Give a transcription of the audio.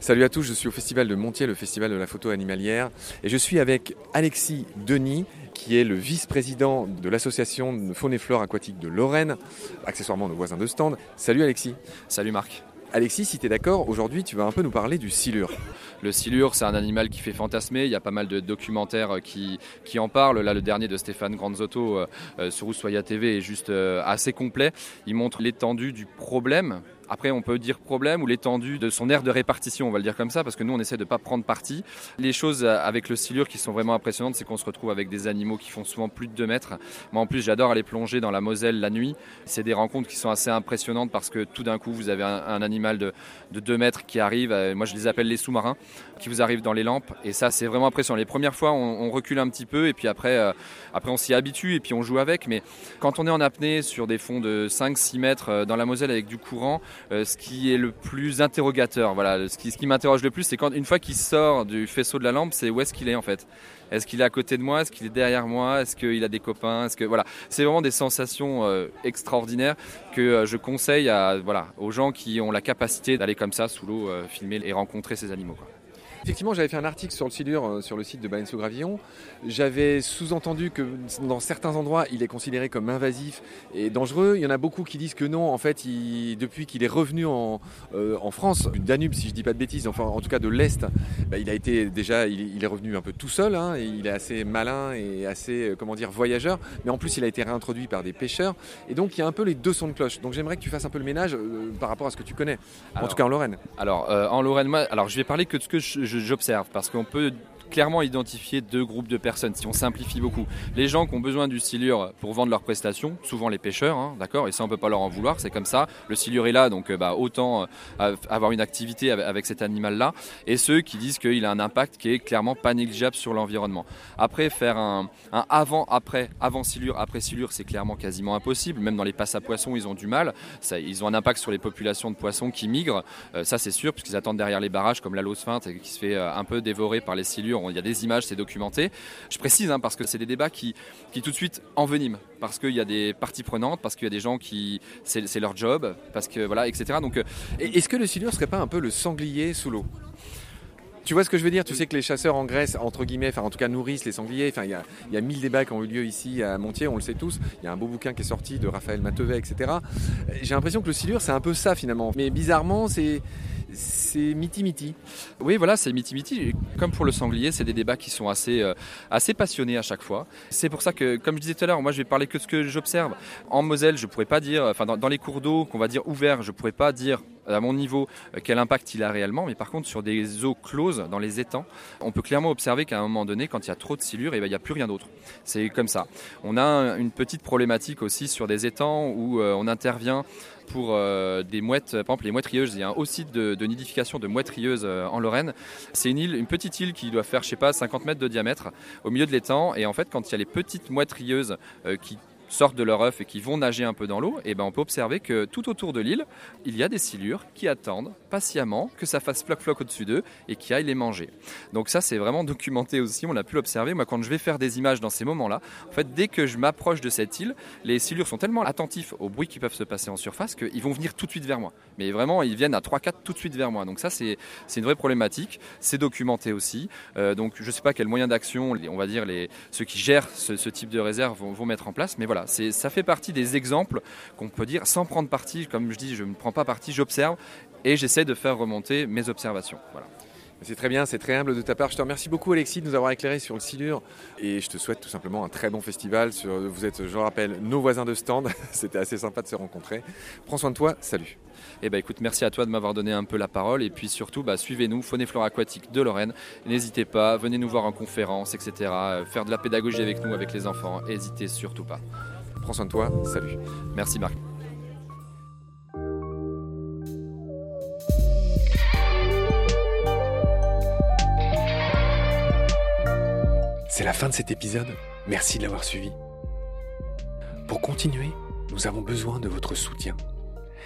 Salut à tous, je suis au Festival de Montier, le festival de la photo animalière, et je suis avec Alexis Denis, qui est le vice-président de l'association de faune et flore aquatique de Lorraine, accessoirement nos voisins de stand. Salut Alexis. Salut Marc. Alexis, si tu es d'accord, aujourd'hui tu vas un peu nous parler du silure. Le silure, c'est un animal qui fait fantasmer. Il y a pas mal de documentaires qui, qui en parlent. Là, le dernier de Stéphane Granzotto euh, euh, sur Oussoya TV est juste euh, assez complet. Il montre l'étendue du problème après, on peut dire problème ou l'étendue de son aire de répartition, on va le dire comme ça, parce que nous, on essaie de ne pas prendre parti. Les choses avec le silure qui sont vraiment impressionnantes, c'est qu'on se retrouve avec des animaux qui font souvent plus de 2 mètres. Moi, en plus, j'adore aller plonger dans la Moselle la nuit. C'est des rencontres qui sont assez impressionnantes parce que tout d'un coup, vous avez un, animal de, de 2 mètres qui arrive. Euh, moi, je les appelle les sous-marins, qui vous arrivent dans les lampes. Et ça, c'est vraiment impressionnant. Les premières fois, on, recule un petit peu et puis après, euh, après on s'y habitue et puis on joue avec. Mais quand on est en apnée sur des fonds de 5-6 mètres euh, dans la Moselle avec du courant, euh, ce qui est le plus interrogateur, voilà, ce qui, m'interroge le plus, c'est quand une fois qu'il sort du faisceau de la lampe, c'est où est-ce qu'il est en fait? Est-ce qu'il est à côté de moi? Est-ce qu'il est derrière moi? Est-ce qu'il a des copains? Est-ce que voilà, c'est vraiment des sensations euh, extraordinaires que euh, je conseille à voilà aux gens qui ont la capacité d'aller comme ça sous l'eau filmer et rencontrer ces animaux. Effectivement, j'avais fait un article sur le silure euh, sur le site de Baleine Gravillon. J'avais sous-entendu que dans certains endroits, il est considéré comme invasif et dangereux. Il y en a beaucoup qui disent que non. En fait, depuis qu'il est revenu en, euh, en, France, du Danube, si je dis pas de bêtises, enfin en tout cas de l'Est, bah, il a été déjà, il, est revenu un peu tout seul. Hein, et il est assez malin et assez, euh, comment dire, voyageur. Mais en plus, il a été réintroduit par des pêcheurs. Et donc, il y a un peu les deux sons de cloche. Donc, j'aimerais que tu fasses un peu le ménage par rapport à ce que tu connais. en tout cas, en Lorraine. Alors, en Lorraine, moi, alors je vais parler que de ce que je j'observe parce qu'on peut clairement identifier deux groupes de personnes, si on simplifie beaucoup. Les gens qui ont besoin du silure pour vendre leurs prestations, souvent les pêcheurs, hein, d'accord, et ça on peut pas leur en vouloir, c'est comme ça. Le silure est là, donc euh, bah, autant euh, avoir une activité avec cet animal-là. Et ceux qui disent qu'il a un impact qui est clairement pas négligeable sur l'environnement. Après, faire un, avant-après, avant silure, après silure, c'est clairement quasiment impossible. Même dans les passes à poissons, ils ont du mal. Ils ont un impact sur les populations de poissons qui migrent, euh, ça c'est sûr, puisqu'ils attendent derrière les barrages comme la Lose qui se fait un peu dévorer par les silures il y a des images, c'est documenté. Je précise hein, parce que c'est des débats qui, qui tout de suite enveniment, parce qu'il y a des parties prenantes, parce qu'il y a des gens qui c'est leur job, parce que voilà, etc. Donc, euh, est-ce que le silure serait pas un peu le sanglier sous l'eau? Tu vois ce que je veux dire? Tu sais que les chasseurs en Grèce, entre guillemets, enfin en tout cas nourrissent les sangliers. Enfin, il y a, y mille débats qui ont eu lieu ici à Montier, on le sait tous. Il y a un beau bouquin qui est sorti de Raphaël Matevet, etc. J'ai l'impression que le silure, c'est un peu ça finalement. Mais bizarrement, c'est c'est miti-miti. Oui, voilà, c'est miti-miti. Comme pour le sanglier, c'est des débats qui sont assez, euh, assez passionnés à chaque fois. C'est pour ça que, comme je disais tout à l'heure, moi je vais parler que de ce que j'observe. En Moselle, je pourrais pas dire, enfin dans, les cours d'eau qu'on va dire ouverts, je pourrais pas dire à mon niveau euh, quel impact il a réellement, mais par contre sur des eaux closes, dans les étangs, on peut clairement observer qu'à un moment donné, quand il y a trop de silure, eh ben, il n'y a plus rien d'autre. C'est comme ça. On a une petite problématique aussi sur des étangs où euh, on intervient pour euh, des mouettes, par exemple les mouettes rieuses. Il y a un haut site de, nidification de mouettes euh, en Lorraine. C'est une île, une petite île qui doit faire, je sais pas, 50 mètres de diamètre au milieu de l'étang. Et en fait, quand il y a les petites mouettes euh, qui sortent de leur œuf et qui vont nager un peu dans l'eau, et eh ben on peut observer que tout autour de l'île, il y a des silures qui attendent patiemment que ça fasse floc floc au-dessus d'eux et qui aillent les manger. Donc ça c'est vraiment documenté aussi, on a pu l'observer. Moi quand je vais faire des images dans ces moments-là, en fait dès que je m'approche de cette île, les silures sont tellement attentifs aux bruits qui peuvent se passer en surface qu'ils vont venir tout de suite vers moi. Mais vraiment ils viennent à 3-4 tout de suite vers moi. Donc ça c'est une vraie problématique, c'est documenté aussi. Euh, donc je ne sais pas quel moyen d'action, on va dire les, ceux qui gèrent ce, type de réserve vont, vont mettre en place, mais voilà ça fait partie des exemples qu'on peut dire sans prendre parti. Comme je dis, je ne prends pas parti, j'observe et j'essaie de faire remonter mes observations. Voilà. C'est très bien, c'est très humble de ta part. Je te remercie beaucoup Alexis de nous avoir éclairé sur le Silure et je te souhaite tout simplement un très bon festival. vous êtes, je rappelle, nos voisins de stand. C'était assez sympa de se rencontrer. Prends soin de toi, salut. Eh ben, écoute, merci à toi de m'avoir donné un peu la parole et puis surtout, bah, suivez-nous, Faune et Flore Aquatique de Lorraine. N'hésitez pas, venez nous voir en conférence, etc. Faire de la pédagogie avec nous, avec les enfants. N'hésitez surtout pas. Prends soin de toi. Salut. Merci Marc. C'est la fin de cet épisode. Merci de l'avoir suivi. Pour continuer, nous avons besoin de votre soutien.